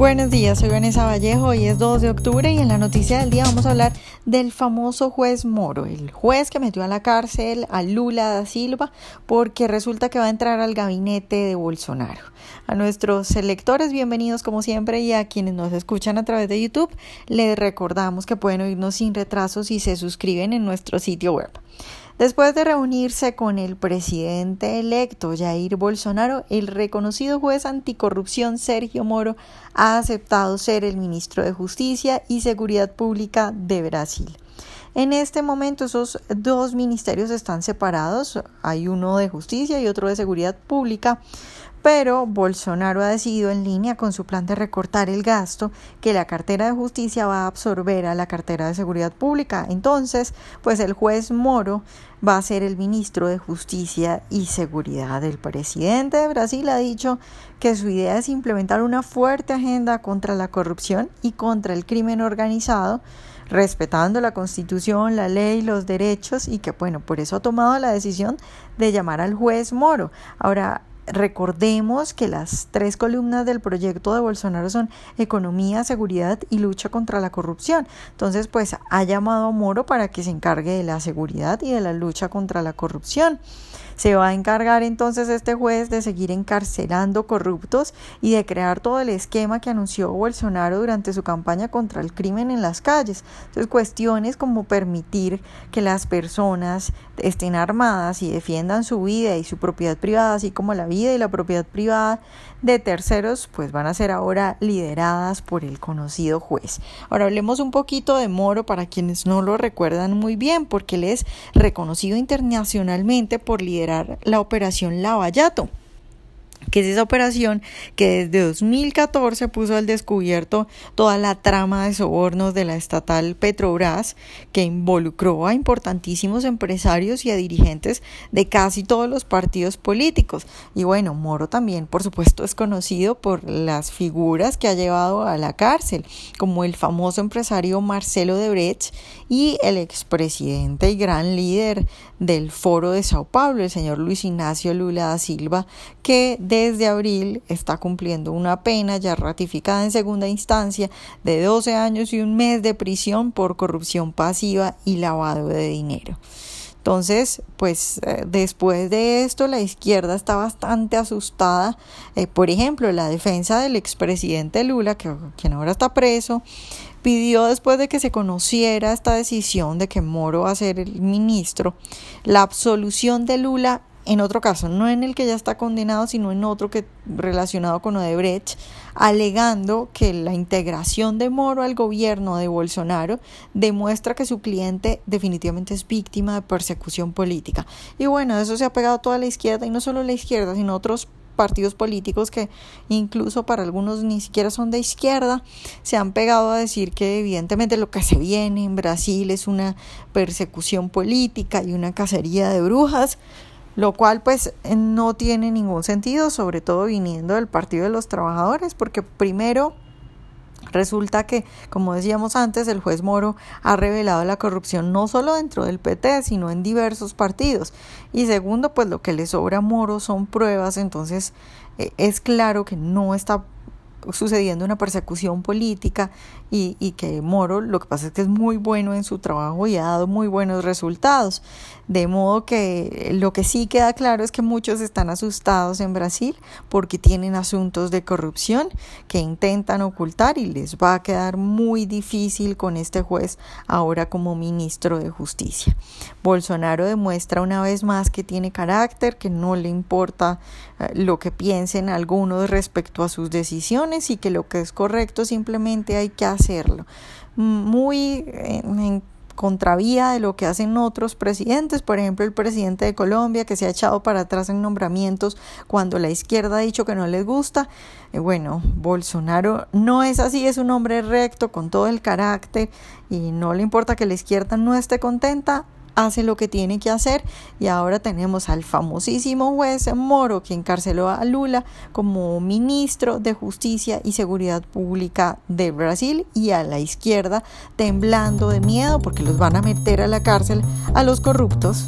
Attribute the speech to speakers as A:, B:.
A: Buenos días, soy Vanessa Vallejo, hoy es 2 de octubre y en la noticia del día vamos a hablar del famoso juez Moro, el juez que metió a la cárcel a Lula da Silva porque resulta que va a entrar al gabinete de Bolsonaro. A nuestros electores, bienvenidos como siempre y a quienes nos escuchan a través de YouTube, les recordamos que pueden oírnos sin retrasos si se suscriben en nuestro sitio web. Después de reunirse con el presidente electo Jair Bolsonaro, el reconocido juez anticorrupción Sergio Moro ha aceptado ser el ministro de Justicia y Seguridad Pública de Brasil. En este momento esos dos ministerios están separados, hay uno de justicia y otro de seguridad pública, pero Bolsonaro ha decidido en línea con su plan de recortar el gasto que la cartera de justicia va a absorber a la cartera de seguridad pública. Entonces, pues el juez Moro va a ser el ministro de Justicia y Seguridad. El presidente de Brasil ha dicho que su idea es implementar una fuerte agenda contra la corrupción y contra el crimen organizado respetando la constitución, la ley, los derechos y que bueno, por eso ha tomado la decisión de llamar al juez Moro. Ahora, Recordemos que las tres columnas del proyecto de Bolsonaro son economía, seguridad y lucha contra la corrupción. Entonces, pues ha llamado a Moro para que se encargue de la seguridad y de la lucha contra la corrupción. Se va a encargar entonces este juez de seguir encarcelando corruptos y de crear todo el esquema que anunció Bolsonaro durante su campaña contra el crimen en las calles. Entonces, cuestiones como permitir que las personas estén armadas y defiendan su vida y su propiedad privada, así como la vida y la propiedad privada de terceros, pues van a ser ahora lideradas por el conocido juez. Ahora hablemos un poquito de Moro para quienes no lo recuerdan muy bien, porque él es reconocido internacionalmente por liderar la operación Lavallato que es esa operación que desde 2014 puso al descubierto toda la trama de sobornos de la estatal Petrobras, que involucró a importantísimos empresarios y a dirigentes de casi todos los partidos políticos. Y bueno, Moro también, por supuesto, es conocido por las figuras que ha llevado a la cárcel, como el famoso empresario Marcelo Debrecht y el expresidente y gran líder del Foro de Sao Paulo, el señor Luis Ignacio Lula da Silva, que desde abril está cumpliendo una pena ya ratificada en segunda instancia de 12 años y un mes de prisión por corrupción pasiva y lavado de dinero. Entonces, pues eh, después de esto la izquierda está bastante asustada. Eh, por ejemplo, la defensa del expresidente Lula, que, quien ahora está preso, pidió después de que se conociera esta decisión de que Moro va a ser el ministro, la absolución de Lula en otro caso, no en el que ya está condenado, sino en otro que relacionado con Odebrecht, alegando que la integración de Moro al gobierno de Bolsonaro demuestra que su cliente definitivamente es víctima de persecución política. Y bueno, eso se ha pegado toda la izquierda y no solo la izquierda, sino otros partidos políticos que incluso para algunos ni siquiera son de izquierda, se han pegado a decir que evidentemente lo que se viene en Brasil es una persecución política y una cacería de brujas lo cual pues no tiene ningún sentido, sobre todo viniendo del Partido de los Trabajadores, porque primero Resulta que, como decíamos antes, el juez Moro ha revelado la corrupción no solo dentro del PT, sino en diversos partidos. Y segundo, pues lo que le sobra a Moro son pruebas, entonces eh, es claro que no está sucediendo una persecución política y, y, que Moro lo que pasa es que es muy bueno en su trabajo y ha dado muy buenos resultados. De modo que lo que sí queda claro es que muchos están asustados en Brasil porque tienen asuntos de corrupción que intentan ocultar y les va a quedar muy difícil con este juez ahora como ministro de justicia. Bolsonaro demuestra una vez más que tiene carácter, que no le importa eh, lo que piensen algunos respecto a sus decisiones y que lo que es correcto simplemente hay que hacerlo. Muy en, contravía de lo que hacen otros presidentes, por ejemplo el presidente de Colombia que se ha echado para atrás en nombramientos cuando la izquierda ha dicho que no les gusta. Eh, bueno, Bolsonaro no es así, es un hombre recto con todo el carácter y no le importa que la izquierda no esté contenta, hace lo que tiene que hacer y ahora tenemos al famosísimo juez Moro que encarceló a Lula como ministro de Justicia y Seguridad Pública de Brasil y a la izquierda temblando de miedo porque los van a meter a la cárcel a los corruptos.